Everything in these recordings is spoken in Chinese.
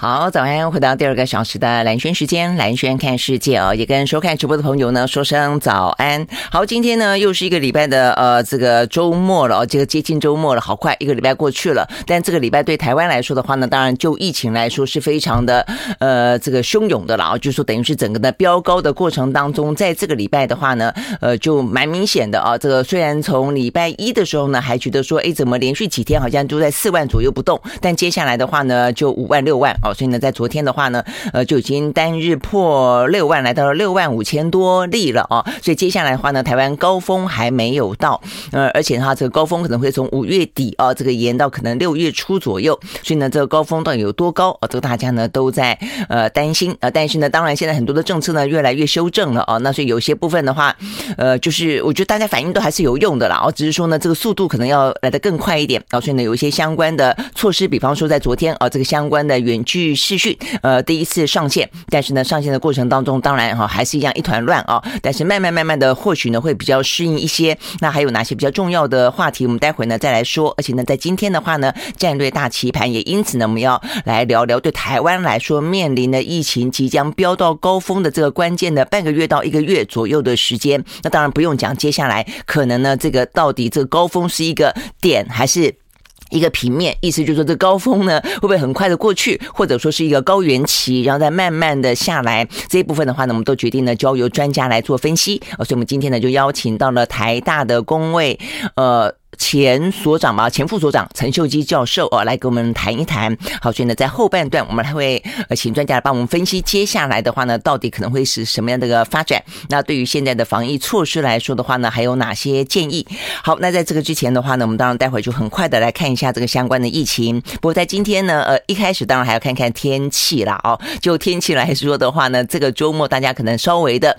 好，早安，回到第二个小时的蓝轩时间，蓝轩看世界哦，也跟收看直播的朋友呢说声早安。好，今天呢又是一个礼拜的呃这个周末了哦，这个接近周末了，好快一个礼拜过去了。但这个礼拜对台湾来说的话呢，当然就疫情来说是非常的呃这个汹涌的了啊，就说等于是整个的飙高的过程当中，在这个礼拜的话呢，呃就蛮明显的啊。这个虽然从礼拜一的时候呢还觉得说，哎，怎么连续几天好像都在四万左右不动，但接下来的话呢就五万六万所以呢，在昨天的话呢，呃，就已经单日破六万，来到了六万五千多例了啊。所以接下来的话呢，台湾高峰还没有到，呃，而且的话，这个高峰可能会从五月底啊，这个延到可能六月初左右。所以呢，这个高峰到底有多高啊？这个大家呢都在呃担心啊。但是呢，当然现在很多的政策呢越来越修正了啊。那所以有些部分的话，呃，就是我觉得大家反应都还是有用的啦。哦，只是说呢，这个速度可能要来得更快一点啊。所以呢，有一些相关的措施，比方说在昨天啊，这个相关的远距去试训，呃，第一次上线，但是呢，上线的过程当中，当然哈还是一样一团乱啊。但是慢慢慢慢的，或许呢会比较适应一些。那还有哪些比较重要的话题，我们待会呢再来说。而且呢，在今天的话呢，战略大棋盘也因此呢，我们要来聊聊对台湾来说面临的疫情即将飙到高峰的这个关键的半个月到一个月左右的时间。那当然不用讲，接下来可能呢，这个到底这个高峰是一个点还是？一个平面，意思就是说，这高峰呢会不会很快的过去，或者说是一个高原期，然后再慢慢的下来。这一部分的话呢，我们都决定呢交由专家来做分析。所以我们今天呢就邀请到了台大的工位，呃。前所长嘛，前副所长陈秀基教授哦，来跟我们谈一谈。好，所以呢，在后半段我们还会呃请专家来帮我们分析接下来的话呢，到底可能会是什么样的一个发展。那对于现在的防疫措施来说的话呢，还有哪些建议？好，那在这个之前的话呢，我们当然待会就很快的来看一下这个相关的疫情。不过在今天呢，呃，一开始当然还要看看天气啦哦。就天气来说的话呢，这个周末大家可能稍微的。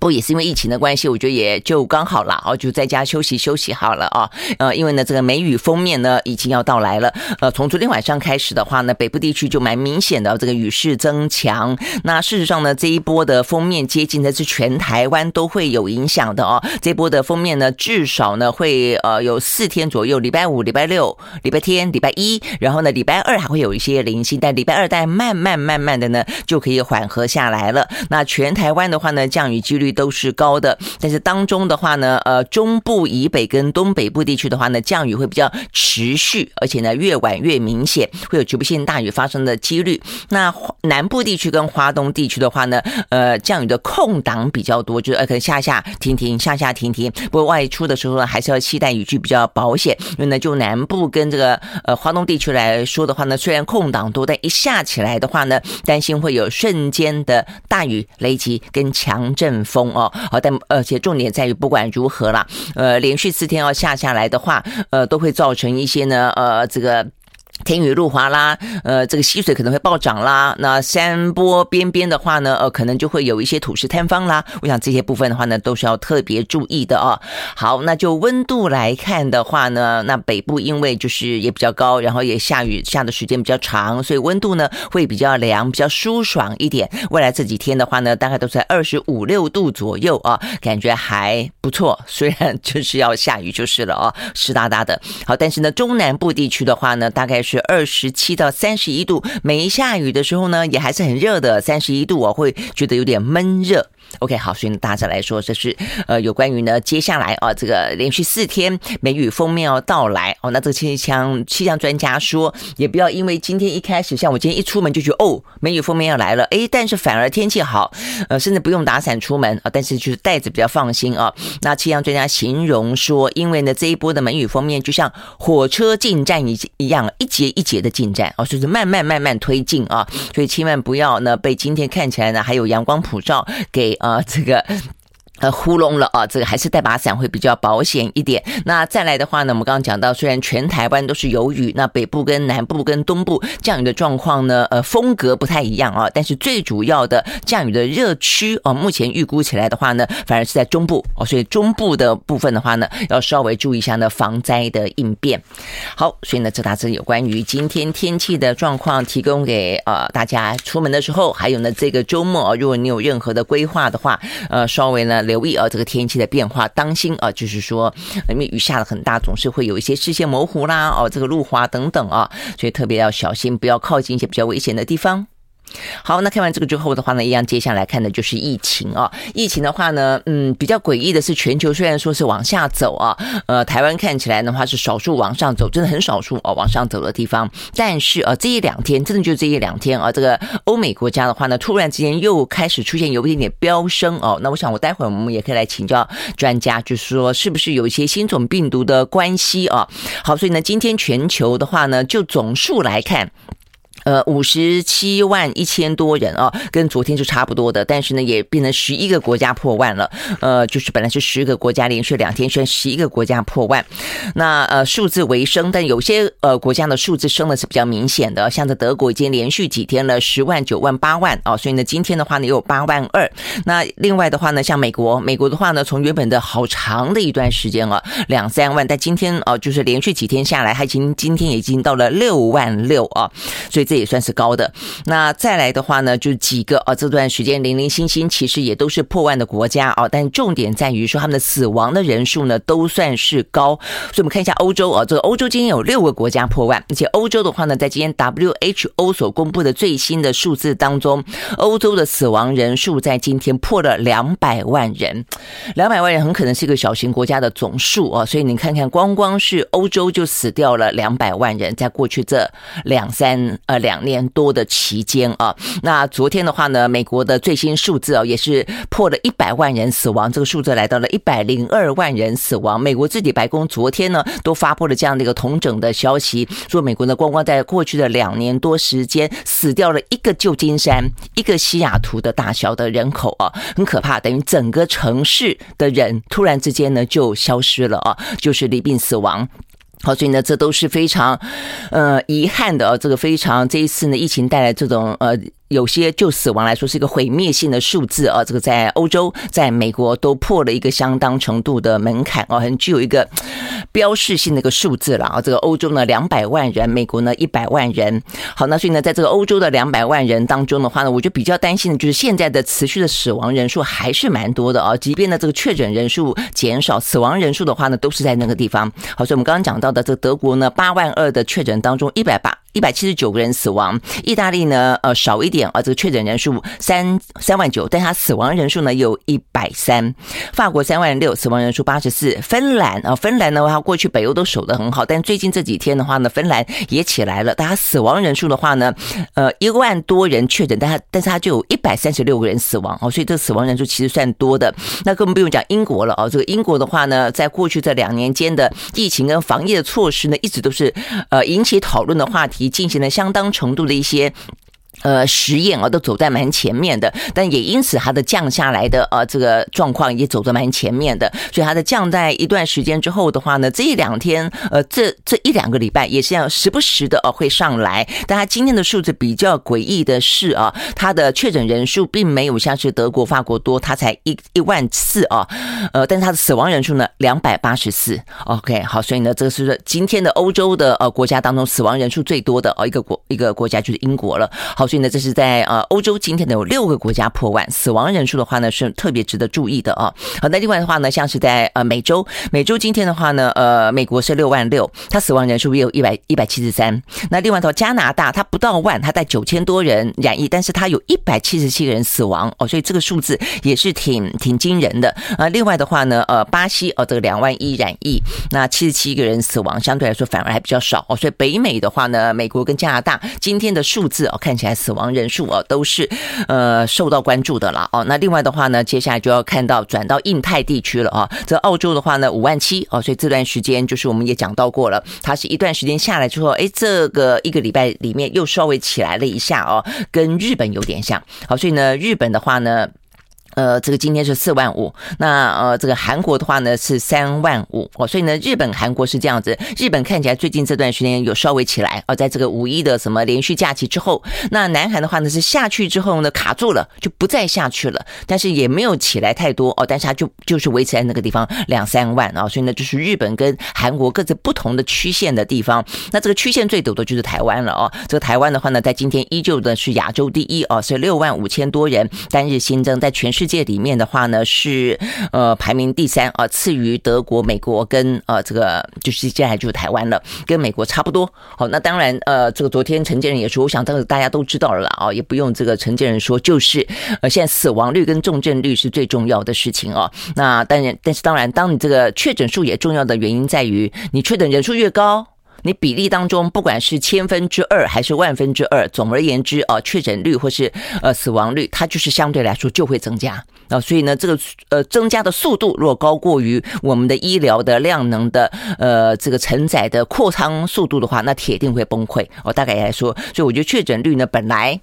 不也是因为疫情的关系，我觉得也就刚好了哦，就在家休息休息好了啊。呃，因为呢，这个梅雨封面呢已经要到来了。呃，从昨天晚上开始的话呢，北部地区就蛮明显的这个雨势增强。那事实上呢，这一波的封面接近的是全台湾都会有影响的哦。这波的封面呢，至少呢会呃有四天左右，礼拜五、礼拜六、礼拜天、礼拜一，然后呢礼拜二还会有一些零星，但礼拜二但慢慢慢慢的呢就可以缓和下来了。那全台湾的话呢，降雨几率。都是高的，但是当中的话呢，呃，中部以北跟东北部地区的话呢，降雨会比较持续，而且呢，越晚越明显，会有局部性大雨发生的几率。那南部地区跟花东地区的话呢，呃，降雨的空档比较多，就是呃，可能下下停停，下下停停。不过外出的时候呢，还是要期待雨具比较保险。因为呢，就南部跟这个呃花东地区来说的话呢，虽然空档多，但一下起来的话呢，担心会有瞬间的大雨、雷击跟强阵风。哦，好，但而且重点在于，不管如何啦，呃，连续四天要下下来的话，呃，都会造成一些呢，呃，这个。天雨路滑啦，呃，这个溪水可能会暴涨啦。那山坡边边的话呢，呃，可能就会有一些土石坍方啦。我想这些部分的话呢，都是要特别注意的哦。好，那就温度来看的话呢，那北部因为就是也比较高，然后也下雨下的时间比较长，所以温度呢会比较凉，比较舒爽一点。未来这几天的话呢，大概都在二十五六度左右啊，感觉还不错。虽然就是要下雨就是了啊，湿哒哒的。好，但是呢，中南部地区的话呢，大概。是二十七到三十一度，没下雨的时候呢，也还是很热的，三十一度我会觉得有点闷热。OK，好，所以大家来说，这是呃有关于呢接下来啊这个连续四天梅雨锋面要到来哦。那这个气象气象专家说，也不要因为今天一开始，像我今天一出门就觉得哦梅雨锋面要来了，诶，但是反而天气好，呃，甚至不用打伞出门啊，但是就是带着比较放心啊。那气象专家形容说，因为呢这一波的梅雨锋面就像火车进站一一样，一节一节的进站哦，就是慢慢慢慢推进啊，所以千万不要呢被今天看起来呢还有阳光普照给。啊，这个。呃，呼隆了啊！这个还是带把伞会比较保险一点。那再来的话呢，我们刚刚讲到，虽然全台湾都是有雨，那北部跟南部跟东部降雨的状况呢，呃，风格不太一样啊。但是最主要的降雨的热区哦，目前预估起来的话呢，反而是在中部哦，所以中部的部分的话呢，要稍微注意一下呢防灾的应变。好，所以呢，这大致有关于今天天气的状况，提供给呃大家出门的时候，还有呢这个周末啊，如果你有任何的规划的话，呃，稍微呢。留意啊，这个天气的变化，当心啊，就是说因为雨下的很大，总是会有一些视线模糊啦，哦，这个路滑等等啊，所以特别要小心，不要靠近一些比较危险的地方。好，那看完这个之后的话呢，一样接下来看的就是疫情啊。疫情的话呢，嗯，比较诡异的是，全球虽然说是往下走啊，呃，台湾看起来的话是少数往上走，真的很少数哦，往上走的地方。但是啊，这一两天，真的就这一两天啊，这个欧美国家的话呢，突然之间又开始出现有一点点飙升哦。那我想，我待会儿我们也可以来请教专家，就是说是不是有一些新种病毒的关系啊？好，所以呢，今天全球的话呢，就总数来看。呃，五十七万一千多人啊，跟昨天是差不多的，但是呢，也变成十一个国家破万了。呃，就是本来是十个国家连续两天现在，十一个国家破万。那呃，数字为升，但有些呃国家的数字升的是比较明显的，像在德国已经连续几天了十万、九万、八万啊，所以呢，今天的话呢也有八万二。那另外的话呢，像美国，美国的话呢，从原本的好长的一段时间啊，两三万，但今天啊，就是连续几天下来，还已经今天已经到了六万六啊，所以。这也算是高的。那再来的话呢，就几个啊，这段时间零零星星，其实也都是破万的国家啊。但重点在于说，他们的死亡的人数呢，都算是高。所以，我们看一下欧洲啊，这个欧洲今天有六个国家破万，而且欧洲的话呢，在今天 WHO 所公布的最新的数字当中，欧洲的死亡人数在今天破了两百万人。两百万人很可能是一个小型国家的总数啊。所以你看看，光光是欧洲就死掉了两百万人，在过去这两三呃。两年多的期间啊，那昨天的话呢，美国的最新数字啊，也是破了一百万人死亡，这个数字来到了一百零二万人死亡。美国自己白宫昨天呢，都发布了这样的一个同整的消息，说美国呢，光光在过去的两年多时间，死掉了一个旧金山、一个西雅图的大小的人口啊，很可怕，等于整个城市的人突然之间呢就消失了啊，就是离病死亡。好，所以呢，这都是非常，呃，遗憾的啊。这个非常，这一次呢，疫情带来这种呃。有些就死亡来说是一个毁灭性的数字啊，这个在欧洲、在美国都破了一个相当程度的门槛啊，很具有一个标识性的一个数字了啊。这个欧洲呢两百万人，美国呢一百万人。好，那所以呢，在这个欧洲的两百万人当中的话呢，我就比较担心的就是现在的持续的死亡人数还是蛮多的啊。即便呢这个确诊人数减少，死亡人数的话呢都是在那个地方。好，所以我们刚刚讲到的这个德国呢八万二的确诊当中一百八。一百七十九个人死亡，意大利呢，呃，少一点啊，这个确诊人数三三万九，但它死亡人数呢有一百三。法国三万六，死亡人数八十四。芬兰啊，芬兰的话，过去北欧都守得很好，但最近这几天的话呢，芬兰也起来了，但它死亡人数的话呢，呃，一万多人确诊，但它但是它就有一百三十六个人死亡哦，所以这死亡人数其实算多的。那更不用讲英国了哦，这个英国的话呢，在过去这两年间的疫情跟防疫的措施呢，一直都是呃引起讨论的话题。已进行了相当程度的一些。呃，实验啊，都走在蛮前面的，但也因此它的降下来的呃这个状况也走得蛮前面的，所以它的降在一段时间之后的话呢，这一两天呃这这一两个礼拜也是要时不时的呃会上来，但它今天的数字比较诡异的是啊，它的确诊人数并没有像是德国、法国多，它才一一万四啊，呃，但是它的死亡人数呢两百八十四，OK 好，所以呢这是今天的欧洲的呃国家当中死亡人数最多的呃一个国一个国家就是英国了，好。所以呢，这是在呃欧洲今天呢有六个国家破万，死亡人数的话呢是特别值得注意的啊。好，那另外的话呢，像是在呃美洲，美洲今天的话呢，呃美国是六万六，它死亡人数也有一百一百七十三。那另外的话，加拿大它不到万，它在九千多人染疫，但是它有一百七十七个人死亡哦，所以这个数字也是挺挺惊人的啊。另外的话呢，呃巴西哦这个两万一染疫，那七十七个人死亡，相对来说反而还比较少哦。所以北美的话呢，美国跟加拿大今天的数字哦看起来。死亡人数啊，都是呃受到关注的了哦。那另外的话呢，接下来就要看到转到印太地区了啊。这澳洲的话呢，五万七哦，所以这段时间就是我们也讲到过了，它是一段时间下来之后，哎，这个一个礼拜里面又稍微起来了一下哦，跟日本有点像。好，所以呢，日本的话呢。呃，这个今天是四万五，那呃，这个韩国的话呢是三万五哦，所以呢，日本、韩国是这样子。日本看起来最近这段时间有稍微起来哦，在这个五一的什么连续假期之后，那南韩的话呢是下去之后呢卡住了，就不再下去了，但是也没有起来太多哦，但是它就就是维持在那个地方两三万啊，所以呢，就是日本跟韩国各自不同的曲线的地方。那这个曲线最陡的就是台湾了哦，这个台湾的话呢，在今天依旧的是亚洲第一哦，是六万五千多人单日新增，在全世界里面的话呢，是呃排名第三啊，次于德国、美国跟呃这个就是接下来就是台湾了，跟美国差不多。好，那当然呃这个昨天陈建仁也说，我想这个大家都知道了啦啊，也不用这个陈建仁说，就是呃现在死亡率跟重症率是最重要的事情啊。那当然，但是当然，当你这个确诊数也重要的原因在于，你确诊人数越高。你比例当中，不管是千分之二还是万分之二，总而言之啊，确诊率或是呃死亡率，它就是相对来说就会增加啊。所以呢，这个呃增加的速度若高过于我们的医疗的量能的呃这个承载的扩仓速度的话，那铁定会崩溃。我大概来说，所以我觉得确诊率呢本来。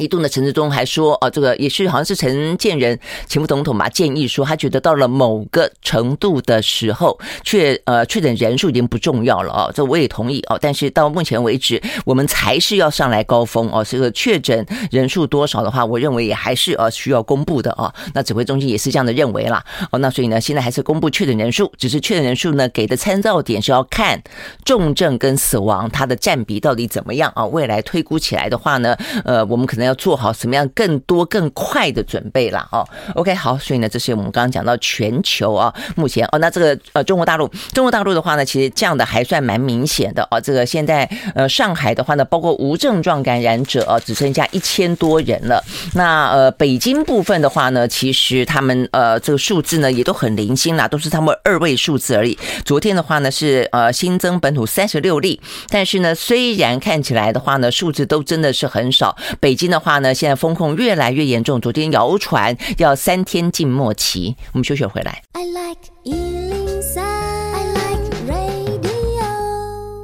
一度呢，陈志忠还说，啊，这个也是好像是陈建仁前副总统吧，建议说他觉得到了某个程度的时候，确呃确诊人数已经不重要了啊，这我也同意哦。但是到目前为止，我们才是要上来高峰哦。这个确诊人数多少的话，我认为也还是呃需要公布的啊。那指挥中心也是这样的认为啦。哦，那所以呢，现在还是公布确诊人数，只是确诊人数呢给的参照点是要看重症跟死亡它的占比到底怎么样啊。未来推估起来的话呢，呃，我们可能。要做好什么样更多更快的准备了哦？OK，好，所以呢，这是我们刚刚讲到全球啊，目前哦，那这个呃中国大陆，中国大陆的话呢，其实降的还算蛮明显的哦。这个现在呃上海的话呢，包括无症状感染者啊，只剩下一千多人了。那呃北京部分的话呢，其实他们呃这个数字呢也都很零星啦，都是他们二位数字而已。昨天的话呢是呃新增本土三十六例，但是呢虽然看起来的话呢数字都真的是很少，北京的。话呢，现在风控越来越严重。昨天谣传要三天静默期，我们休息回来。I like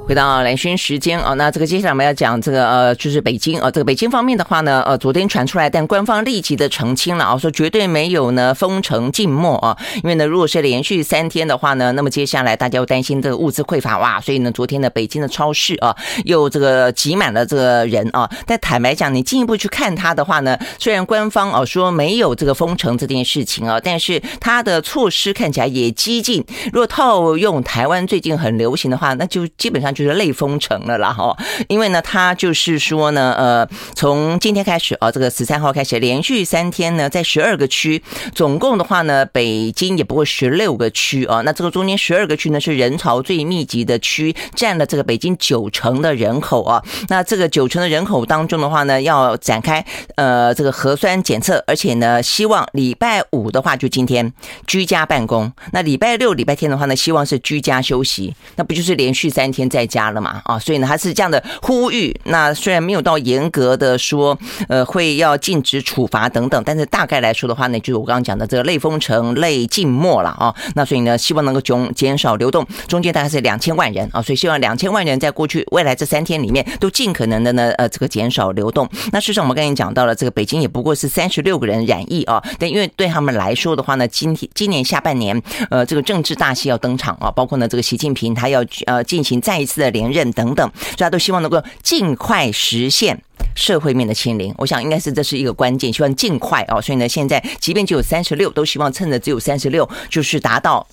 回到蓝轩时间啊，那这个接下来我们要讲这个呃，就是北京啊，这个北京方面的话呢，呃，昨天传出来，但官方立即的澄清了啊，说绝对没有呢封城静默啊，因为呢，如果是连续三天的话呢，那么接下来大家又担心这个物资匮乏哇，所以呢，昨天的北京的超市啊，又这个挤满了这个人啊，但坦白讲，你进一步去看它的话呢，虽然官方啊说没有这个封城这件事情啊，但是它的措施看起来也激进。如果套用台湾最近很流行的话，那就基本上。就是类封城了啦，哈，因为呢，他就是说呢，呃，从今天开始啊，这个十三号开始，连续三天呢，在十二个区，总共的话呢，北京也不过十六个区啊，那这个中间十二个区呢是人潮最密集的区，占了这个北京九成的人口啊，那这个九成的人口当中的话呢，要展开呃这个核酸检测，而且呢，希望礼拜五的话就今天居家办公，那礼拜六、礼拜天的话呢，希望是居家休息，那不就是连续三天在。加了嘛啊，所以呢，他是这样的呼吁。那虽然没有到严格的说，呃，会要禁止处罚等等，但是大概来说的话呢，就是我刚刚讲的这个类封城、类静默了啊。那所以呢，希望能够减减少流动，中间大概是两千万人啊，所以希望两千万人在过去未来这三天里面都尽可能的呢，呃，这个减少流动。那事实上，我们刚才讲到了，这个北京也不过是三十六个人染疫啊，但因为对他们来说的话呢，今天今年下半年，呃，这个政治大戏要登场啊，包括呢，这个习近平他要呃进行再一次。的连任等等，大家都希望能够尽快实现社会面的清零。我想应该是这是一个关键，希望尽快哦。所以呢，现在即便只有三十六，都希望趁着只有三十六，就是达到。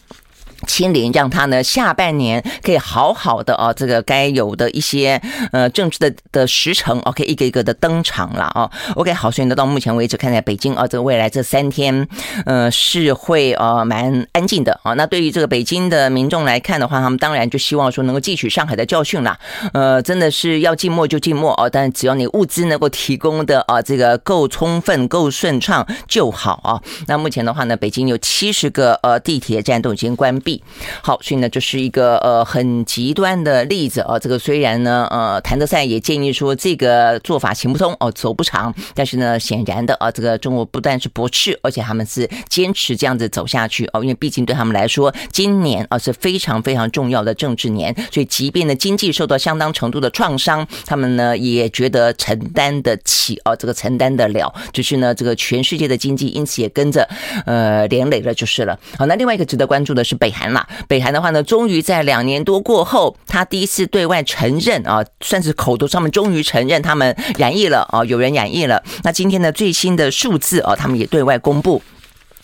清零，让他呢下半年可以好好的啊，这个该有的一些呃政治的的时程，OK，一个一个的登场了啊。OK，好，所以呢到目前为止，看在北京啊，这个未来这三天，呃是会呃蛮安静的啊。那对于这个北京的民众来看的话，他们当然就希望说能够汲取上海的教训啦。呃，真的是要静默就静默哦，但只要你物资能够提供的啊这个够充分、够顺畅就好啊。那目前的话呢，北京有七十个呃地铁站都已经关闭。好，所以呢，这是一个呃很极端的例子啊。这个虽然呢，呃，谭德塞也建议说这个做法行不通哦，走不长。但是呢，显然的啊，这个中国不但是驳斥，而且他们是坚持这样子走下去哦。因为毕竟对他们来说，今年啊是非常非常重要的政治年，所以即便呢经济受到相当程度的创伤，他们呢也觉得承担得起哦，这个承担得了。只是呢，这个全世界的经济因此也跟着呃连累了就是了。好，那另外一个值得关注的是北韩。了北韩的话呢，终于在两年多过后，他第一次对外承认啊，算是口头上面终于承认他们染疫了啊，有人染疫了。那今天的最新的数字啊，他们也对外公布。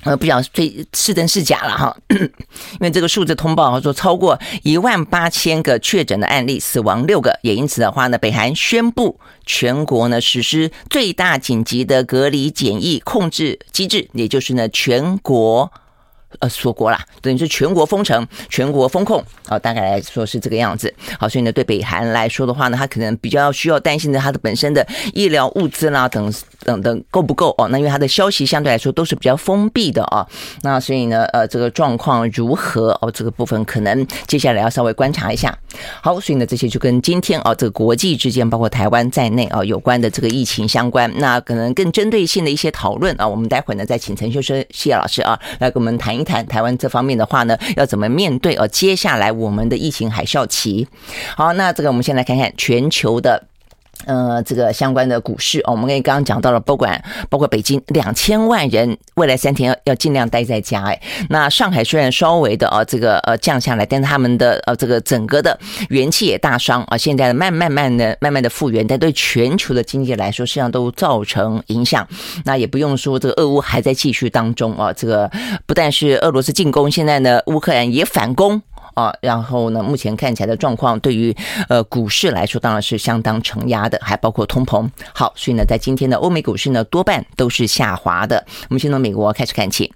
呃，不晓最是真是假了哈，因为这个数字通报说超过一万八千个确诊的案例，死亡六个，也因此的话呢，北韩宣布全国呢实施最大紧急的隔离检疫控制机制，也就是呢全国。呃，锁国啦，等于是全国封城、全国封控啊，大概来说是这个样子。好，所以呢，对北韩来说的话呢，他可能比较需要担心的，他的本身的医疗物资啦，等等等够不够哦？那因为他的消息相对来说都是比较封闭的啊，那所以呢，呃，这个状况如何哦？这个部分可能接下来要稍微观察一下。好，所以呢，这些就跟今天啊，这个国际之间，包括台湾在内啊，有关的这个疫情相关，那可能更针对性的一些讨论啊，我们待会呢再请陈秀生谢老师啊来跟我们谈。谈台湾这方面的话呢，要怎么面对？呃，接下来我们的疫情海啸期。好，那这个我们先来看看全球的。呃，这个相关的股市哦，我们跟刚刚讲到了，不管包括北京两千万人未来三天要要尽量待在家，哎，那上海虽然稍微的啊这个呃降下来，但是他们的呃这个整个的元气也大伤啊，现在慢慢慢的慢慢的复原，但对全球的经济来说，实际上都造成影响。那也不用说这个俄乌还在继续当中啊，这个不但是俄罗斯进攻，现在呢乌克兰也反攻。啊，然后呢，目前看起来的状况，对于呃股市来说，当然是相当承压的，还包括通膨。好，所以呢，在今天的欧美股市呢，多半都是下滑的。我们先从美国开始看起。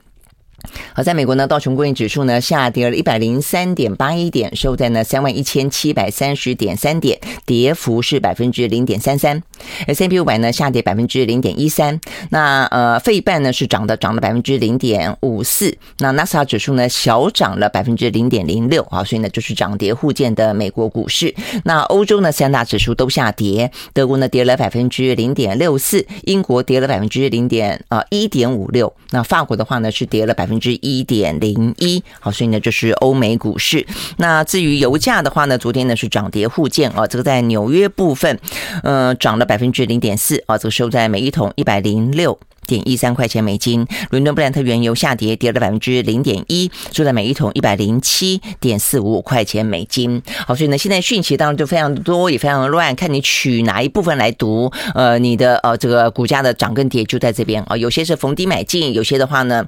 好，在美国呢，道琼工业指数呢下跌了一百零三点八一点，收在呢三万一千七百三十点三点，跌幅是百分之零点三三。S&P 五百呢下跌百分之零点一三。那呃，费半呢是涨的，涨了百分之零点五四。那纳斯达克指数呢小涨了百分之零点零六啊，所以呢就是涨跌互见的美国股市。那欧洲呢三大指数都下跌，德国呢跌了百分之零点六四，英国跌了百分之零点啊一点五六。那法国的话呢是跌了百分。百分之一点零一，好，所以呢，就是欧美股市。那至于油价的话呢，昨天呢是涨跌互见啊，这个在纽约部分，呃，涨了百分之零点四啊，这个收在每一桶一百零六点一三块钱美金。伦敦布兰特原油下跌，跌了百分之零点一，收在每一桶一百零七点四五块钱美金。好，所以呢，现在讯息当然就非常多，也非常的乱，看你取哪一部分来读。呃，你的呃这个股价的涨跟跌就在这边啊，有些是逢低买进，有些的话呢。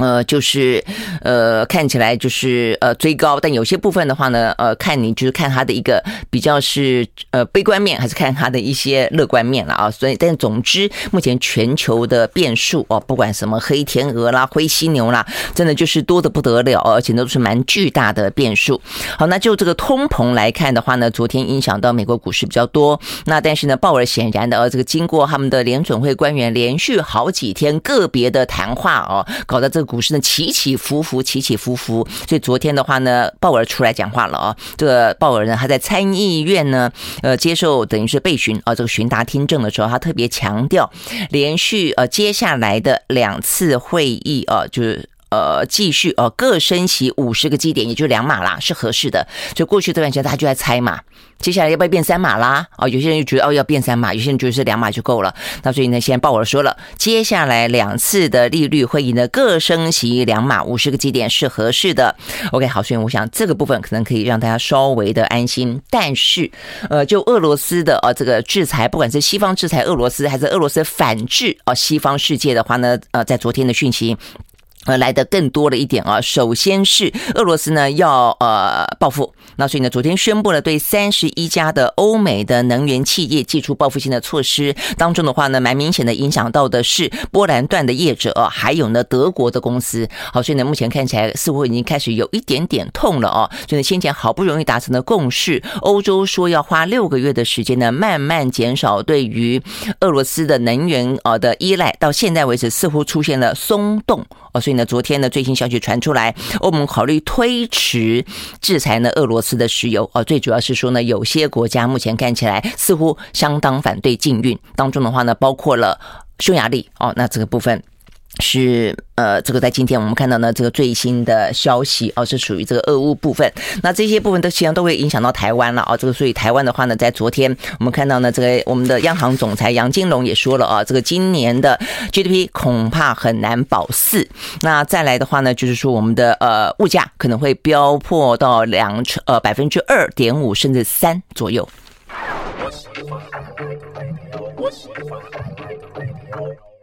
呃，就是呃，看起来就是呃追高，但有些部分的话呢，呃，看你就是看它的一个比较是呃悲观面，还是看它的一些乐观面了啊。所以，但总之，目前全球的变数哦，不管什么黑天鹅啦、灰犀牛啦，真的就是多得不得了，而且都是蛮巨大的变数。好，那就这个通膨来看的话呢，昨天影响到美国股市比较多。那但是呢，鲍尔显然的，呃，这个经过他们的联准会官员连续好几天个别的谈话哦，搞得这。股市呢起起伏伏，起起伏伏，所以昨天的话呢，鲍尔出来讲话了啊。这个鲍尔呢，他在参议院呢，呃，接受等于是被询啊，这个询答听证的时候，他特别强调，连续呃接下来的两次会议啊，就是。呃，继续呃，各升息五十个基点，也就两码啦，是合适的。就过去这段时间，大家就在猜嘛，接下来要不要变三码啦？哦，有些人就觉得哦要变三码，有些人觉得是两码就够了。那所以呢，现在鲍尔说了，接下来两次的利率会议呢，各升息两码五十个基点是合适的。OK，好，所以我想这个部分可能可以让大家稍微的安心。但是，呃，就俄罗斯的呃这个制裁，不管是西方制裁俄罗斯，还是俄罗斯反制啊西方世界的话呢，呃，在昨天的讯息。呃，来的更多了一点啊。首先是俄罗斯呢要呃报复，那所以呢，昨天宣布了对三十一家的欧美的能源企业祭出报复性的措施。当中的话呢，蛮明显的影响到的是波兰段的业者啊，还有呢德国的公司。好，所以呢，目前看起来似乎已经开始有一点点痛了哦。所以先前好不容易达成的共识，欧洲说要花六个月的时间呢，慢慢减少对于俄罗斯的能源啊的依赖，到现在为止似乎出现了松动哦。所以呢，昨天呢最新消息传出来，欧盟考虑推迟制裁呢俄罗斯的石油哦，最主要是说呢，有些国家目前看起来似乎相当反对禁运，当中的话呢，包括了匈牙利哦，那这个部分。是呃，这个在今天我们看到呢，这个最新的消息哦，是属于这个俄乌部分。那这些部分都实际上都会影响到台湾了啊。这个所以台湾的话呢，在昨天我们看到呢，这个我们的央行总裁杨金龙也说了啊，这个今年的 GDP 恐怕很难保四。那再来的话呢，就是说我们的呃物价可能会飙破到两成呃百分之二点五甚至三左右。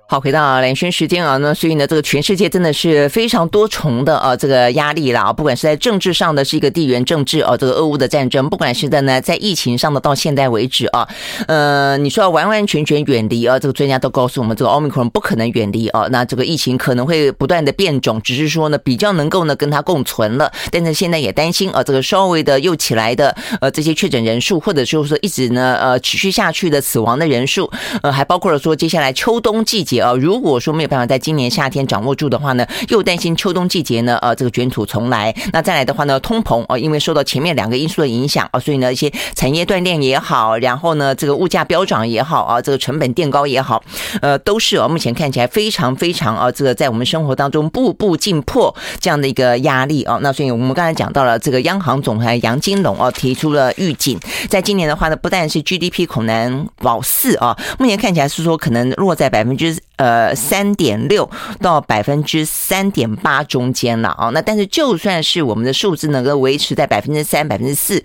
好，回到兰萱时间啊，那所以呢，这个全世界真的是非常多重的呃这个压力啦，不管是在政治上的是一个地缘政治啊，这个俄乌的战争，不管是在呢在疫情上的到现在为止啊，呃，你说要完完全全远离啊，这个专家都告诉我们，这个奥密克戎不可能远离啊，那这个疫情可能会不断的变种，只是说呢比较能够呢跟它共存了，但是现在也担心啊，这个稍微的又起来的呃这些确诊人数，或者就是说一直呢呃持续下去的死亡的人数，呃还包括了说接下来秋冬季节。呃，如果说没有办法在今年夏天掌握住的话呢，又担心秋冬季节呢，呃，这个卷土重来。那再来的话呢，通膨啊，因为受到前面两个因素的影响啊，所以呢，一些产业断链也好，然后呢，这个物价飙涨也好啊，这个成本垫高也好，呃，都是啊，目前看起来非常非常啊，这个在我们生活当中步步进迫这样的一个压力啊。那所以我们刚才讲到了这个央行总裁杨金龙啊，提出了预警，在今年的话呢，不但是 GDP 恐难保四啊，目前看起来是说可能落在百分之。呃，三点六到百分之三点八中间了啊。那但是就算是我们的数字能够维持在百分之三、百分之四，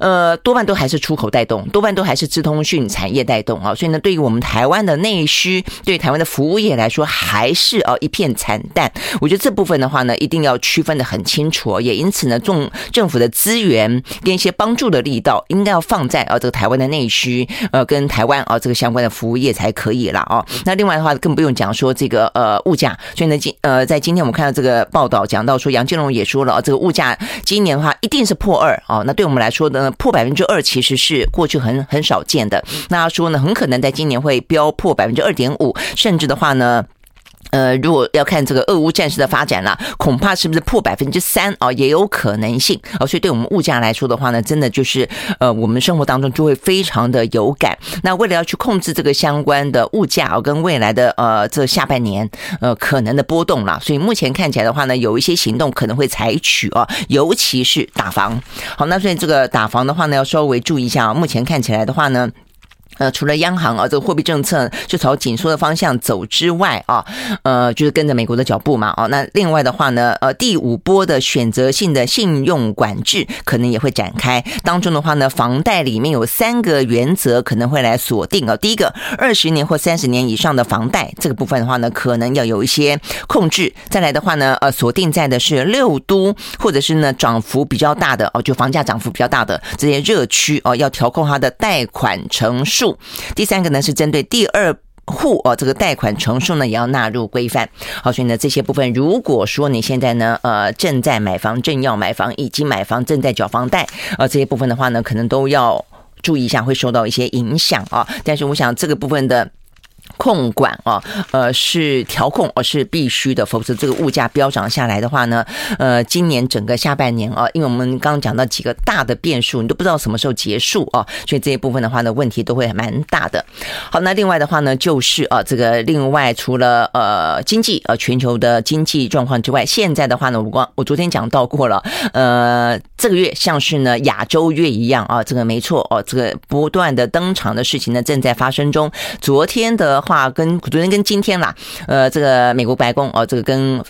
呃，多半都还是出口带动，多半都还是资通讯产业带动啊。所以呢，对于我们台湾的内需，对台湾的服务业来说，还是啊一片惨淡。我觉得这部分的话呢，一定要区分的很清楚。也因此呢，政政府的资源跟一些帮助的力道，应该要放在啊这个台湾的内需，呃，跟台湾啊这个相关的服务业才可以了啊。那另外的话，更不用讲说这个呃物价，所以呢今呃在今天我们看到这个报道讲到说杨金龙也说了，这个物价今年的话一定是破二啊。那对我们来说呢，破百分之二其实是过去很很少见的。那他说呢，很可能在今年会飙破百分之二点五，甚至的话呢。呃，如果要看这个俄乌战事的发展啦，恐怕是不是破百分之三啊，也有可能性啊。所以对我们物价来说的话呢，真的就是呃，我们生活当中就会非常的有感。那为了要去控制这个相关的物价啊，跟未来的呃这下半年呃可能的波动啦，所以目前看起来的话呢，有一些行动可能会采取啊，尤其是打房。好，那所以这个打房的话呢，要稍微注意一下啊。目前看起来的话呢。呃，除了央行啊，这个货币政策就朝紧缩的方向走之外啊，呃，就是跟着美国的脚步嘛，啊，那另外的话呢，呃，第五波的选择性的信用管制可能也会展开，当中的话呢，房贷里面有三个原则可能会来锁定啊，第一个，二十年或三十年以上的房贷这个部分的话呢，可能要有一些控制，再来的话呢，呃，锁定在的是六都或者是呢涨幅比较大的哦，就房价涨幅比较大的这些热区哦，要调控它的贷款成数。第三个呢是针对第二户哦，这个贷款成数呢也要纳入规范。好，所以呢这些部分，如果说你现在呢呃正在买房、正要买房、以及买房、正在缴房贷，啊这些部分的话呢，可能都要注意一下，会受到一些影响啊。但是我想这个部分的。控管啊，呃，是调控，而是必须的，否则这个物价飙涨下来的话呢，呃，今年整个下半年啊，因为我们刚刚讲到几个大的变数，你都不知道什么时候结束啊，所以这一部分的话呢，问题都会蛮大的。好，那另外的话呢，就是啊，这个另外除了呃经济呃全球的经济状况之外，现在的话呢，我光我昨天讲到过了，呃，这个月像是呢亚洲月一样啊，这个没错哦，这个不断的登场的事情呢正在发生中。昨天的。话跟昨天跟今天啦，呃，这个美国白宫哦，这个跟。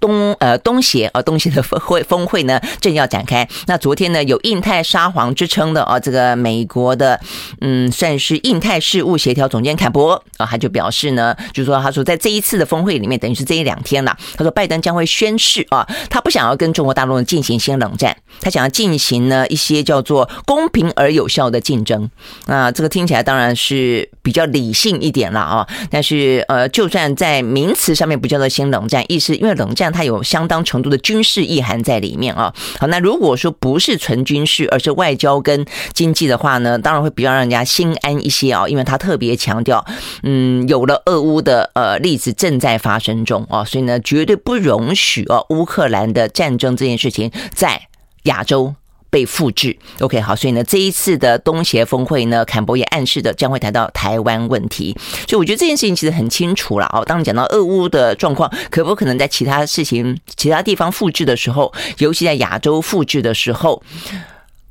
东呃东协啊东协的峰会峰会呢正要展开。那昨天呢有印太沙皇之称的啊这个美国的嗯算是印太事务协调总监坎伯啊他就表示呢，就是说他说在这一次的峰会里面，等于是这一两天了。他说拜登将会宣誓啊，他不想要跟中国大陆进行新冷战，他想要进行呢一些叫做公平而有效的竞争。啊这个听起来当然是比较理性一点了啊，但是呃就算在名词上面不叫做新冷战，意思因为冷。这样它有相当程度的军事意涵在里面啊。好，那如果说不是纯军事，而是外交跟经济的话呢，当然会比较让人家心安一些啊。因为他特别强调，嗯，有了俄乌的呃例子正在发生中啊，所以呢，绝对不容许啊乌克兰的战争这件事情在亚洲。被复制，OK，好，所以呢，这一次的东协峰会呢，坎伯也暗示的将会谈到台湾问题，所以我觉得这件事情其实很清楚了哦。当你讲到俄乌的状况，可不可能在其他事情、其他地方复制的时候，尤其在亚洲复制的时候，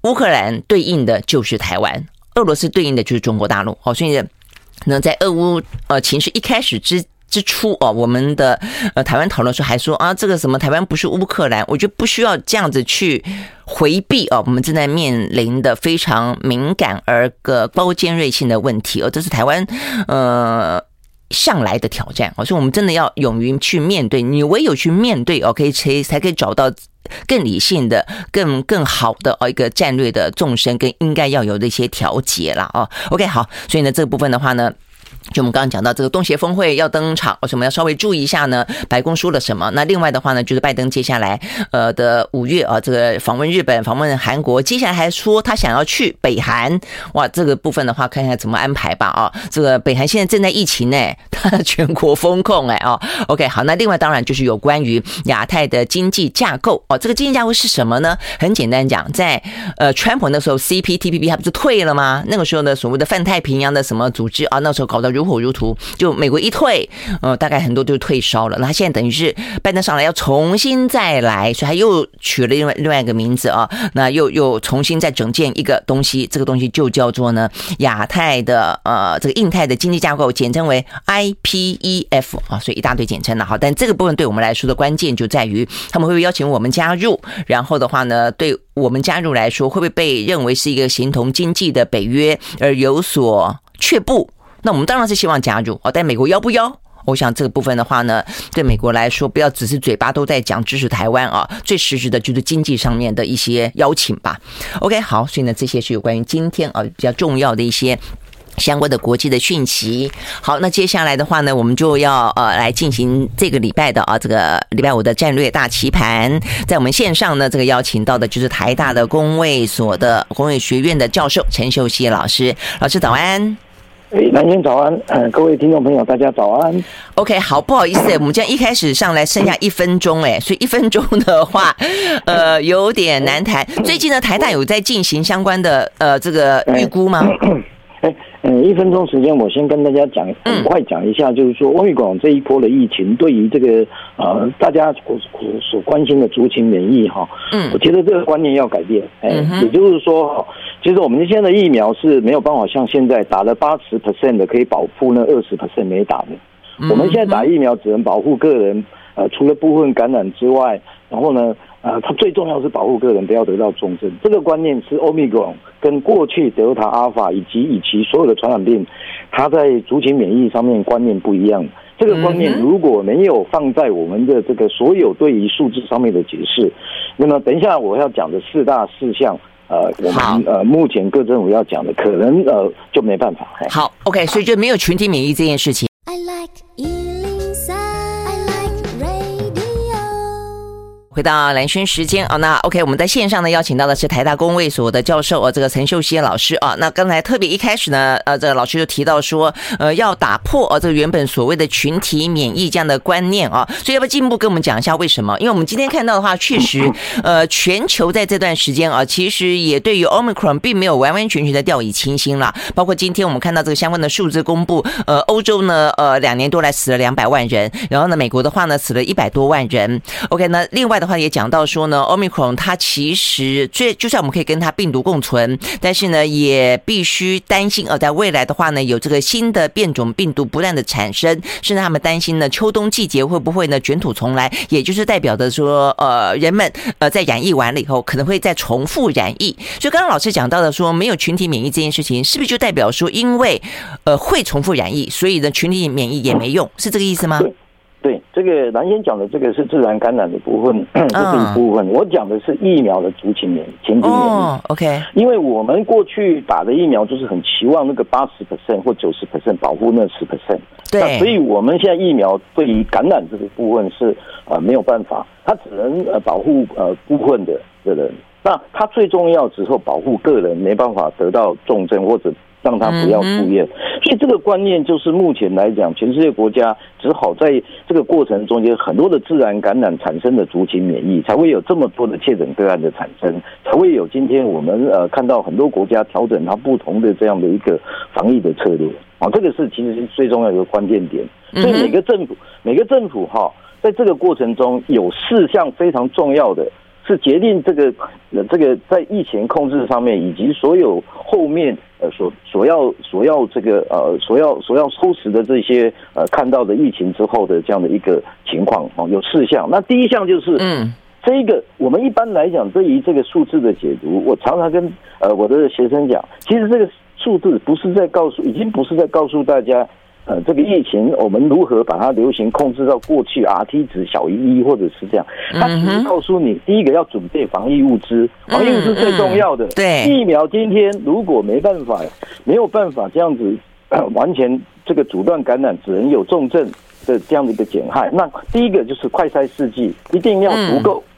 乌克兰对应的就是台湾，俄罗斯对应的就是中国大陆。好，所以呢，在俄乌呃情势一开始之。之初哦，我们的呃台湾讨论说还说啊，这个什么台湾不是乌克兰，我觉得不需要这样子去回避哦，我们正在面临的非常敏感而个高尖锐性的问题哦，这是台湾呃向来的挑战，所以我们真的要勇于去面对。你唯有去面对，OK，才才可以找到更理性的、更更好的哦一个战略的纵深跟应该要有的一些调节了哦。OK，好，所以呢，这个部分的话呢。就我们刚刚讲到这个东协峰会要登场，为什么要稍微注意一下呢？白宫说了什么？那另外的话呢，就是拜登接下来呃的五月啊，这个访问日本、访问韩国，接下来还说他想要去北韩，哇，这个部分的话，看看怎么安排吧啊。这个北韩现在正在疫情呢，他 全国封控哎哦。OK，好，那另外当然就是有关于亚太的经济架构哦，这个经济架构是什么呢？很简单讲，在呃川普那时候 CPTPP 还不是退了吗？那个时候呢，所谓的泛太平洋的什么组织啊，那时候搞到。如火如荼，就美国一退，呃，大概很多都退烧了。那他现在等于是拜登上来要重新再来，所以他又取了另外另外一个名字啊，那又又重新再整建一个东西，这个东西就叫做呢亚太的呃这个印太的经济架构，简称为 IPEF 啊，所以一大堆简称了。好，但这个部分对我们来说的关键就在于他们会不会邀请我们加入，然后的话呢，对我们加入来说，会不会被认为是一个形同经济的北约而有所却步？那我们当然是希望加入哦，但美国要不要？我想这个部分的话呢，对美国来说，不要只是嘴巴都在讲支持台湾啊，最实质的就是经济上面的一些邀请吧。OK，好，所以呢，这些是有关于今天啊比较重要的一些相关的国际的讯息。好，那接下来的话呢，我们就要呃来进行这个礼拜的啊这个礼拜五的战略大棋盘，在我们线上呢，这个邀请到的就是台大的公卫所的工卫学院的教授陈秀熙老师，老师早安。哎，南京早安，嗯，各位听众朋友，大家早安。OK，好，不好意思，我们这样一开始上来剩下一分钟，哎，所以一分钟的话，呃，有点难谈。最近呢，台大有在进行相关的呃这个预估吗？嗯，一分钟时间，我先跟大家讲，很快讲一下，就是说，欧米伽这一波的疫情对于这个呃大家所所关心的族群免疫哈，嗯，我觉得这个观念要改变，哎，也就是说，其实我们现在的疫苗是没有办法像现在打了八十 percent 的可以保护那二十 percent 没打的，我们现在打疫苗只能保护个人，呃，除了部分感染之外，然后呢。呃，它最重要是保护个人不要得到重症，这个观念是 Omicron 跟过去德尔塔、阿尔法以及以及所有的传染病，它在族群免疫上面观念不一样。这个观念如果没有放在我们的这个所有对于数字上面的解释，那么等一下我要讲的四大事项，呃，我们呃目前各政府要讲的，可能呃就没办法。好，OK，所以就没有群体免疫这件事情。回到蓝轩时间啊，那 OK，我们在线上呢邀请到的是台大公卫所的教授啊，这个陈秀熙老师啊。那刚才特别一开始呢，呃，这个老师就提到说，呃，要打破啊这个原本所谓的群体免疫这样的观念啊，所以要不要进一步跟我们讲一下为什么？因为我们今天看到的话，确实，呃，全球在这段时间啊，其实也对于 Omicron 并没有完完全全的掉以轻心了。包括今天我们看到这个相关的数字公布，呃，欧洲呢，呃，两年多来死了两百万人，然后呢，美国的话呢，死了一百多万人。OK，那另外的。的话也讲到说呢，Omicron 它其实最就算我们可以跟它病毒共存，但是呢，也必须担心，呃在未来的话呢，有这个新的变种病毒不断的产生，甚至他们担心呢，秋冬季节会不会呢卷土重来，也就是代表的说，呃，人们呃在染疫完了以后，可能会再重复染疫。所以刚刚老师讲到的说，没有群体免疫这件事情，是不是就代表说，因为呃会重复染疫，所以呢群体免疫也没用，是这个意思吗？对，这个蓝先讲的这个是自然感染的部分，这是一部分。我讲的是疫苗的族群免疫、群体免疫。哦，OK。因为我们过去打的疫苗就是很期望那个八十 percent 或九十 percent 保护那十 percent。对。那所以我们现在疫苗对于感染这个部分是呃没有办法，它只能呃保护呃部分的的人。那它最重要之后保护个人没办法得到重症或者。让他不要住院，所以这个观念就是目前来讲，全世界国家只好在这个过程中间，很多的自然感染产生的族群免疫，才会有这么多的确诊个案的产生，才会有今天我们呃看到很多国家调整它不同的这样的一个防疫的策略啊，这个是其实是最重要的一个关键点。所以每个政府每个政府哈，在这个过程中有四项非常重要的。是决定这个呃，这个在疫情控制上面，以及所有后面呃所所要所要这个呃所要所要收拾的这些呃看到的疫情之后的这样的一个情况哦，有四项。那第一项就是嗯，这一个我们一般来讲对于这个数字的解读，我常常跟呃我的学生讲，其实这个数字不是在告诉，已经不是在告诉大家呃这个疫情，我们如何把它流行控制到过去 RT 值小于一，或者是这样？它只是告诉你，第一个要准备防疫物资，防疫物资最重要的。对，疫苗今天如果没办法，没有办法这样子完全这个阻断感染，只能有重症的这样的一个减害。那第一个就是快筛试剂一定要足够。嗯，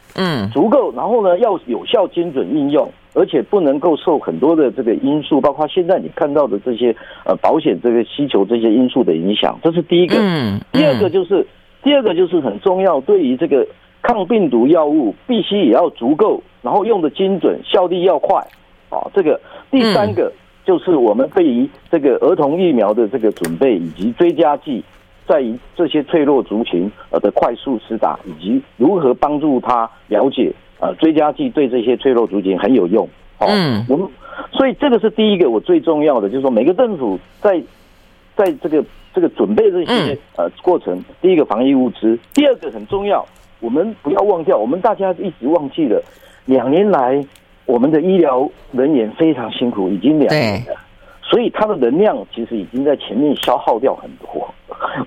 足够，然后呢，要有效、精准应用，而且不能够受很多的这个因素，包括现在你看到的这些呃保险这个需求这些因素的影响，这是第一个。嗯，第二个就是第二个就是很重要，对于这个抗病毒药物必须也要足够，然后用的精准，效力要快。啊，这个第三个就是我们对于这个儿童疫苗的这个准备以及追加剂。在于这些脆弱族群呃的快速施打，以及如何帮助他了解呃追加剂对这些脆弱族群很有用。嗯，我们所以这个是第一个我最重要的，就是说每个政府在在这个这个准备这些呃过程，第一个防疫物资，第二个很重要，我们不要忘掉，我们大家一直忘记了，两年来我们的医疗人员非常辛苦，已经两年了，所以它的能量其实已经在前面消耗掉很多。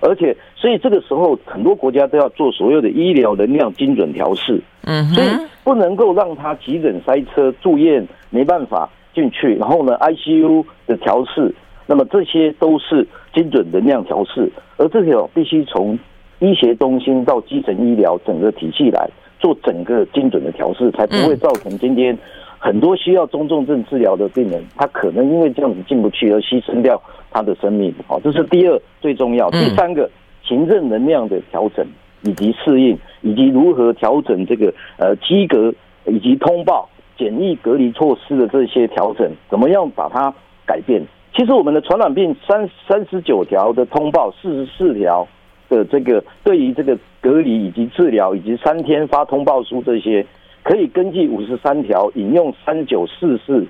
而且，所以这个时候，很多国家都要做所有的医疗能量精准调试。嗯，所以不能够让它急诊塞车住院没办法进去，然后呢，ICU 的调试，那么这些都是精准能量调试，而这个必须从医学中心到基层医疗整个体系来做整个精准的调试，才不会造成今天很多需要中重症治疗的病人，他可能因为这样子进不去而牺牲掉。他的生命，好，这是第二最重要。第三个，行政能量的调整以及适应，以及如何调整这个呃机格以及通报检疫隔离措施的这些调整，怎么样把它改变？其实我们的传染病三三十九条的通报，四十四条的这个对于这个隔离以及治疗以及三天发通报书这些，可以根据五十三条引用三九四四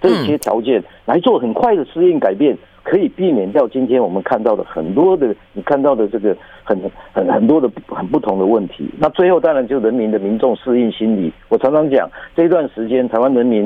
这些条件来做很快的适应改变。可以避免掉今天我们看到的很多的，你看到的这个很很很多的很不同的问题。那最后当然就人民的民众适应心理。我常常讲，这一段时间台湾人民，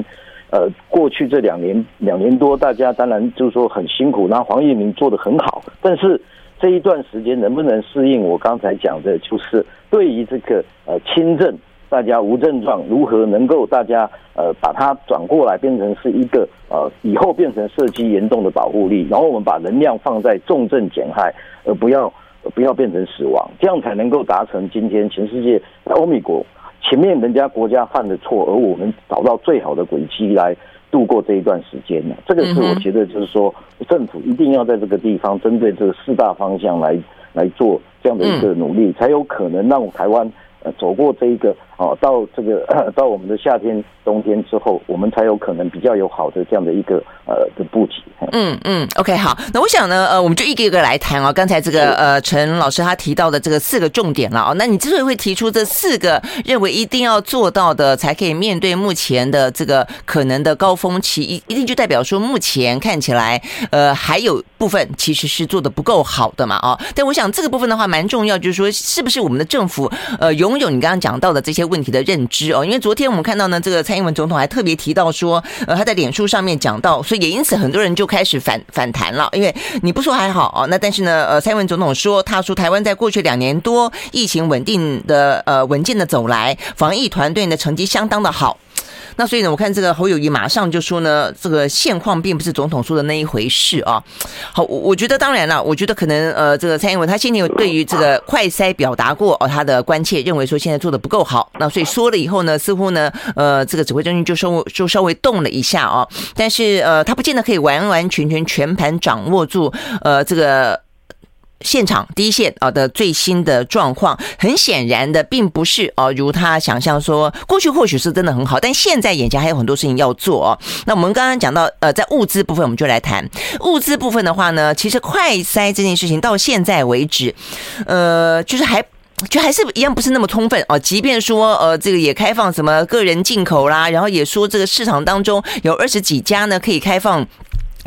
呃，过去这两年两年多，大家当然就是说很辛苦，那黄益民做得很好。但是这一段时间能不能适应？我刚才讲的就是对于这个呃轻症。大家无症状，如何能够大家呃把它转过来，变成是一个呃以后变成社区严重的保护力，然后我们把能量放在重症减害，而不要不要变成死亡，这样才能够达成今天全世界欧美国前面人家国家犯的错，而我们找到最好的轨迹来度过这一段时间呢。这个是我觉得就是说政府一定要在这个地方针对这个四大方向来来做这样的一个努力，才有可能让台湾。呃，走过这一个哦，到这个 到我们的夏天、冬天之后，我们才有可能比较有好的这样的一个呃的布局。嗯嗯，OK，好，那我想呢，呃，我们就一个一个来谈啊。刚才这个呃陈老师他提到的这个四个重点了啊，那你之所以会提出这四个认为一定要做到的，才可以面对目前的这个可能的高峰期，一一定就代表说目前看起来呃还有部分其实是做的不够好的嘛啊。但我想这个部分的话蛮重要，就是说是不是我们的政府呃有。拥有你刚刚讲到的这些问题的认知哦，因为昨天我们看到呢，这个蔡英文总统还特别提到说，呃，他在脸书上面讲到，所以也因此很多人就开始反反弹了，因为你不说还好哦，那但是呢，呃，蔡英文总统说，他说台湾在过去两年多疫情稳定的呃稳健的走来，防疫团队呢成绩相当的好。那所以呢，我看这个侯友谊马上就说呢，这个现况并不是总统说的那一回事啊。好，我我觉得当然了，我觉得可能呃，这个蔡英文他先前有对于这个快筛表达过哦他的关切，认为说现在做的不够好。那所以说了以后呢，似乎呢，呃，这个指挥中心就稍微就稍微动了一下啊。但是呃，他不见得可以完完全全全盘掌握住呃这个。现场第一线啊的最新的状况，很显然的，并不是哦，如他想象说，过去或许是真的很好，但现在眼前还有很多事情要做哦。那我们刚刚讲到，呃，在物资部分，我们就来谈物资部分的话呢，其实快筛这件事情到现在为止，呃，就是还就还是一样不是那么充分哦。即便说呃，这个也开放什么个人进口啦，然后也说这个市场当中有二十几家呢可以开放。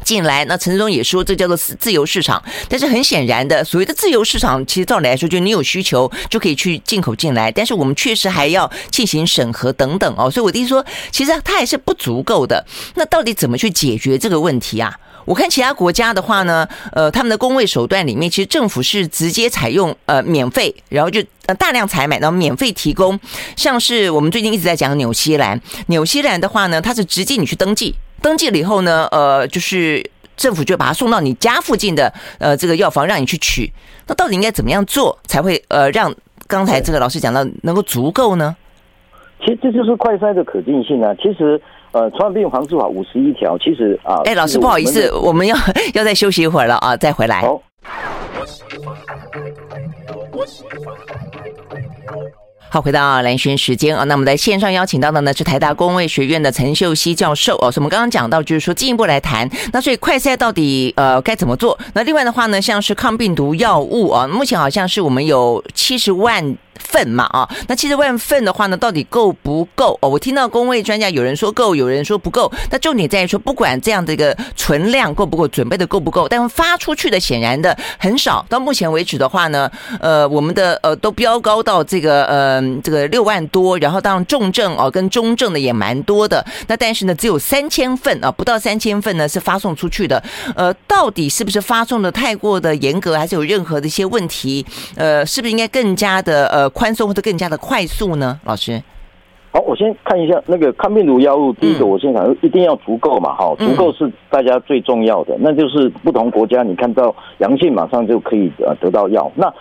进来，那陈时中也说这叫做自由市场，但是很显然的，所谓的自由市场，其实照理来说，就你有需求就可以去进口进来，但是我们确实还要进行审核等等哦，所以我的意思说，其实它还是不足够的。那到底怎么去解决这个问题啊？我看其他国家的话呢，呃，他们的工位手段里面，其实政府是直接采用呃免费，然后就呃大量采买，然后免费提供。像是我们最近一直在讲纽西兰，纽西兰的话呢，它是直接你去登记，登记了以后呢，呃，就是政府就把它送到你家附近的呃这个药房让你去取。那到底应该怎么样做才会呃让刚才这个老师讲到能够足够呢？其实这就是快筛的可定性啊。其实。呃，传染病防治法五十一条，其实啊，哎，老师不好意思，我们要 要再休息一会儿了啊，再回来。好，好，回到蓝轩时间啊，那我们在线上邀请到的呢是台大公卫学院的陈秀熙教授哦，所以我们刚刚讲到，就是说进一步来谈，那所以快筛到底呃该怎么做？那另外的话呢，像是抗病毒药物啊，目前好像是我们有七十万。份嘛啊，那七十万份的话呢，到底够不够哦？我听到公卫专家有人说够，有人说不够。那重点在于说，不管这样的一个存量够不够，准备的够不够，但发出去的显然的很少。到目前为止的话呢，呃，我们的呃都飙高到这个呃嗯这个六万多，然后当然重症哦跟中症的也蛮多的。那但是呢，只有三千份啊，不到三千份呢是发送出去的。呃，到底是不是发送的太过的严格，还是有任何的一些问题？呃，是不是应该更加的呃？宽松或者更加的快速呢？老师，好，我先看一下那个抗病毒药物。第一个，我先讲，一定要足够嘛，哈，足够是大家最重要的。那就是不同国家，你看到阳性马上就可以呃得到药。那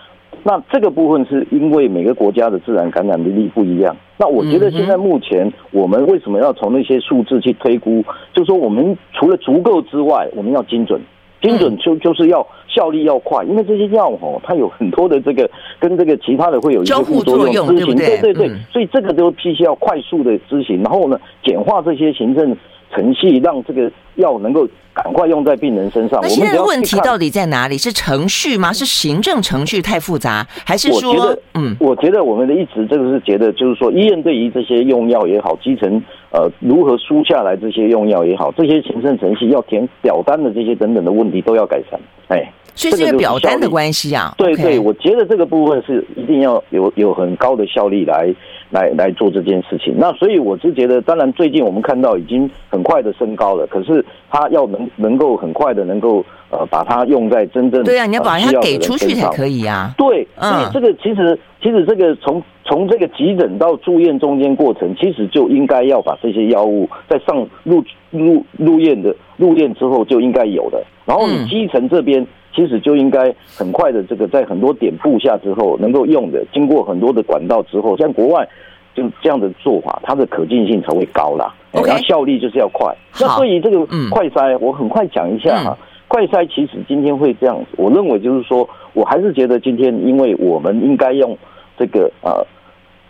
那这个部分是因为每个国家的自然感染的力不一样。那我觉得现在目前我们为什么要从那些数字去推估？就是说我们除了足够之外，我们要精准。精准就就是要效力要快，因为这些药哦，它有很多的这个跟这个其他的会有一些副作用对对对，所以这个都必须要快速的执行，然后呢，简化这些行政程序，让这个药能够赶快用在病人身上。那现在问题到底在哪里？是程序吗？是行政程序太复杂，还是说？我觉得，嗯，我觉得我们的一直这个是觉得，就是说医院对于这些用药也好，基层。呃，如何输下来这些用药也好，这些行政程序要填表单的这些等等的问题都要改善。哎，所以这个表单的关系啊，对对，我觉得这个部分是一定要有有很高的效率来来来做这件事情。那所以我是觉得，当然最近我们看到已经很快的升高了，可是它要能能够很快的能够呃把它用在真正对啊，你要把它给出去才可以啊。对，所以这个其实其实这个从。从这个急诊到住院中间过程，其实就应该要把这些药物在上入入入院的入院之后就应该有的。然后你基层这边其实就应该很快的这个在很多点布下之后能够用的，经过很多的管道之后，像国外就这样的做法，它的可进性才会高啦。然后效率就是要快。那对于这个快筛，我很快讲一下哈。快筛其实今天会这样子，我认为就是说我还是觉得今天，因为我们应该用这个呃。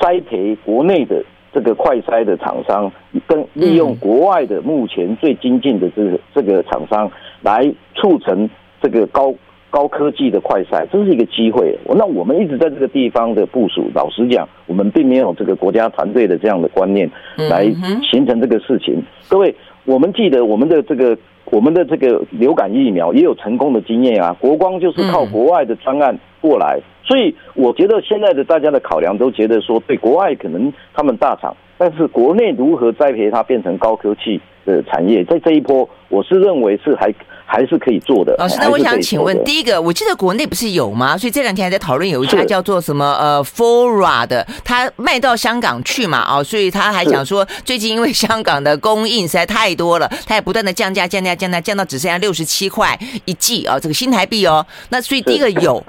栽培国内的这个快筛的厂商，跟利用国外的目前最精进的这个这个厂商来促成这个高高科技的快筛，这是一个机会。那我们一直在这个地方的部署，老实讲，我们并没有这个国家团队的这样的观念来形成这个事情。各位，我们记得我们的这个我们的这个流感疫苗也有成功的经验啊，国光就是靠国外的专案过来。所以我觉得现在的大家的考量都觉得说，对国外可能他们大厂，但是国内如何栽培它变成高科技的产业，在这一波，我是认为是还还是可以做的。老师，那我想请问，第一个，我记得国内不是有吗？所以这两天还在讨论有一家叫做什么呃 Fora 的，他卖到香港去嘛哦，所以他还想说，最近因为香港的供应实在太多了，他也不断的降价降价降价，降到只剩下六十七块一季啊，这个新台币哦。那所以第一个有。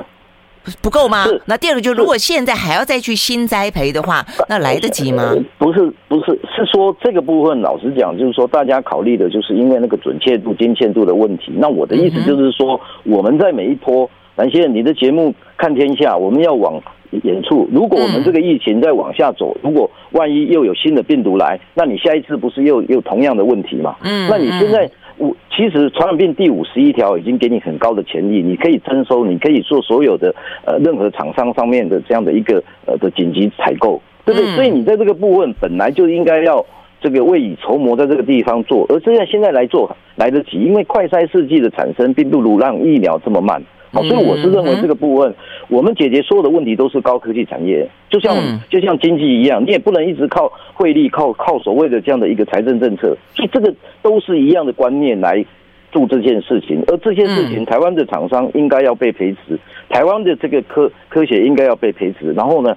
不够吗？那第二个就是，如果现在还要再去新栽培的话，那来得及吗？不是，不是，是说这个部分，老实讲，就是说大家考虑的就是因为那个准确度、精确度的问题。那我的意思就是说，我们在每一波，蓝先生，你的节目看天下，我们要往远处。如果我们这个疫情再往下走，如果万一又有新的病毒来，那你下一次不是又又同样的问题嘛？嗯，那你现在。我其实传染病第五十一条已经给你很高的权利，你可以征收，你可以做所有的呃任何厂商上面的这样的一个呃的紧急采购，对不对？所以你在这个部分本来就应该要这个未雨绸缪，在这个地方做，而现在现在来做来得及，因为快筛试剂的产生并不如让疫苗这么慢。好，所以我是认为这个部分，我们解决所有的问题都是高科技产业，就像就像经济一样，你也不能一直靠汇率，靠靠所谓的这样的一个财政政策，所以这个都是一样的观念来做这件事情，而这件事情，台湾的厂商应该要被培植，台湾的这个科科学应该要被培植，然后呢，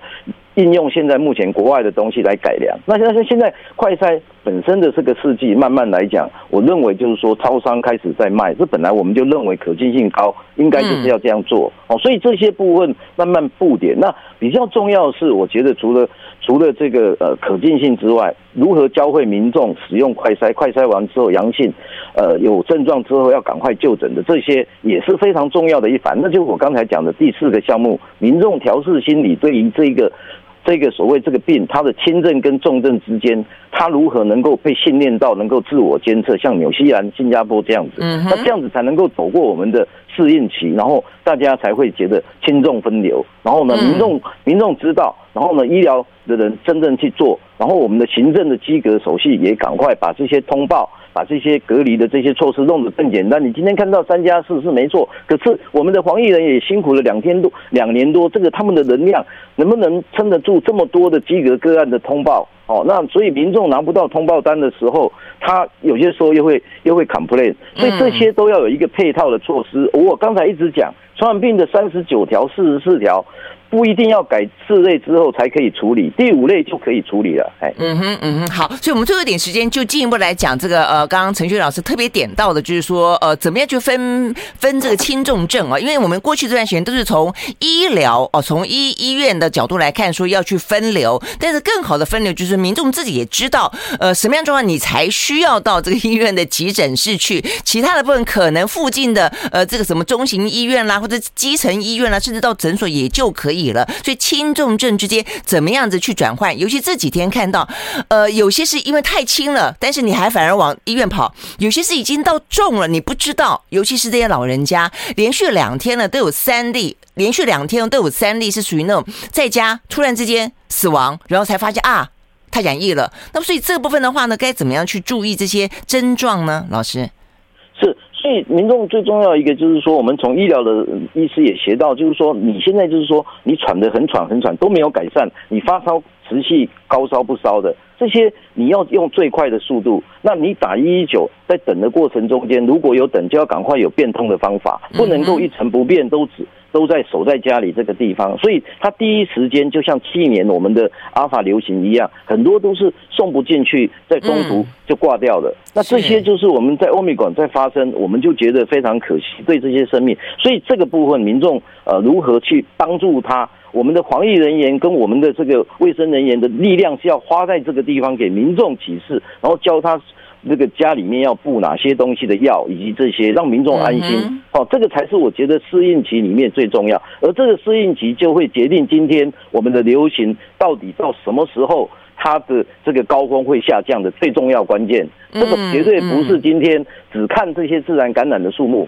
应用现在目前国外的东西来改良。那现在现在快筛本身的这个试剂，慢慢来讲，我认为就是说，超商开始在卖，这本来我们就认为可进性高，应该就是要这样做哦。所以这些部分慢慢布点。那比较重要的是，我觉得除了除了这个呃可进性之外，如何教会民众使用快筛，快筛完之后阳性，呃有症状之后要赶快就诊的，这些也是非常重要的一环。那就是我刚才讲的第四个项目，民众调试心理，对于这个。这个所谓这个病，它的轻症跟重症之间，它如何能够被训练到能够自我监测，像纽西兰、新加坡这样子，那这样子才能够走过我们的适应期，然后大家才会觉得轻重分流，然后呢，民众民众知道，然后呢，医疗的人真正去做，然后我们的行政的机格手续也赶快把这些通报。把这些隔离的这些措施弄得更简单。你今天看到三加四是没错，可是我们的防疫人也辛苦了两天多、两年多，这个他们的能量能不能撑得住这么多的机格个案的通报？哦，那所以民众拿不到通报单的时候，他有些时候又会又会 complain，所以这些都要有一个配套的措施。我刚才一直讲传染病的三十九条、四十四条。不一定要改四类之后才可以处理，第五类就可以处理了。哎，嗯哼，嗯哼，好，所以我们最后一点时间就进一步来讲这个呃，刚刚陈旭老师特别点到的，就是说呃，怎么样去分分这个轻重症啊？因为我们过去这段时间都是从医疗哦，从医医院的角度来看，说要去分流，但是更好的分流就是民众自己也知道，呃，什么样状况你才需要到这个医院的急诊室去，其他的部分可能附近的呃这个什么中型医院啦，或者基层医院啦，甚至到诊所也就可以。了，所以轻重症之间怎么样子去转换？尤其这几天看到，呃，有些是因为太轻了，但是你还反而往医院跑；有些是已经到重了，你不知道。尤其是这些老人家，连续两天了都有三例，连续两天都有三例是属于那种在家突然之间死亡，然后才发现啊，他染疫了。那么所以这部分的话呢，该怎么样去注意这些症状呢？老师是。所以民众最重要一个就是说，我们从医疗的医师也学到，就是说你现在就是说你喘得很喘很喘都没有改善，你发烧持续高烧不烧的这些，你要用最快的速度。那你打一一九，在等的过程中间，如果有等，就要赶快有变通的方法，不能够一成不变都只。都在守在家里这个地方，所以他第一时间就像去年我们的阿尔法流行一样，很多都是送不进去，在中途就挂掉了。那这些就是我们在欧米馆在发生，我们就觉得非常可惜，对这些生命。所以这个部分，民众呃如何去帮助他？我们的防疫人员跟我们的这个卫生人员的力量是要花在这个地方给民众启示，然后教他。这个家里面要布哪些东西的药，以及这些让民众安心哦，这个才是我觉得适应期里面最重要。而这个适应期就会决定今天我们的流行到底到什么时候，它的这个高峰会下降的最重要关键。这个绝对不是今天只看这些自然感染的数目。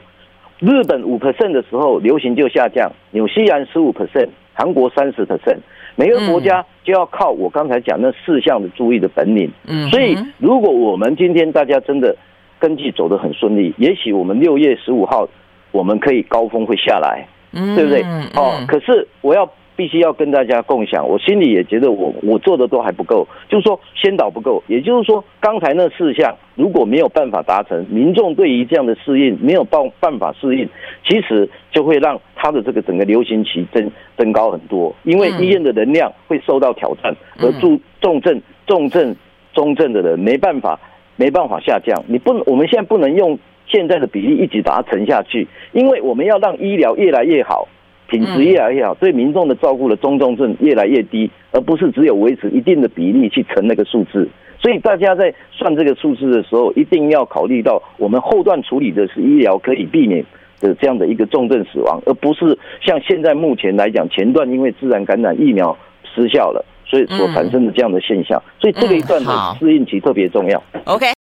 日本五 percent 的时候流行就下降，纽西兰十五 percent，韩国三十 percent。每个国家就要靠我刚才讲那四项的注意的本领。嗯，所以如果我们今天大家真的根据走得很顺利，也许我们六月十五号我们可以高峰会下来，对不对？哦，可是我要。必须要跟大家共享，我心里也觉得我我做的都还不够，就是说先导不够，也就是说刚才那四项如果没有办法达成，民众对于这样的适应没有办办法适应，其实就会让他的这个整个流行期增增高很多，因为医院的能量会受到挑战，而重重症、重症、中症的人没办法没办法下降，你不我们现在不能用现在的比例一直把它沉下去，因为我们要让医疗越来越好。品质越来越好，对民众的照顾的中重症越来越低，而不是只有维持一定的比例去乘那个数字。所以大家在算这个数字的时候，一定要考虑到我们后段处理的是医疗可以避免的这样的一个重症死亡，而不是像现在目前来讲，前段因为自然感染疫苗失效了，所以所产生的这样的现象。所以这个一段的适应期特别重要。OK。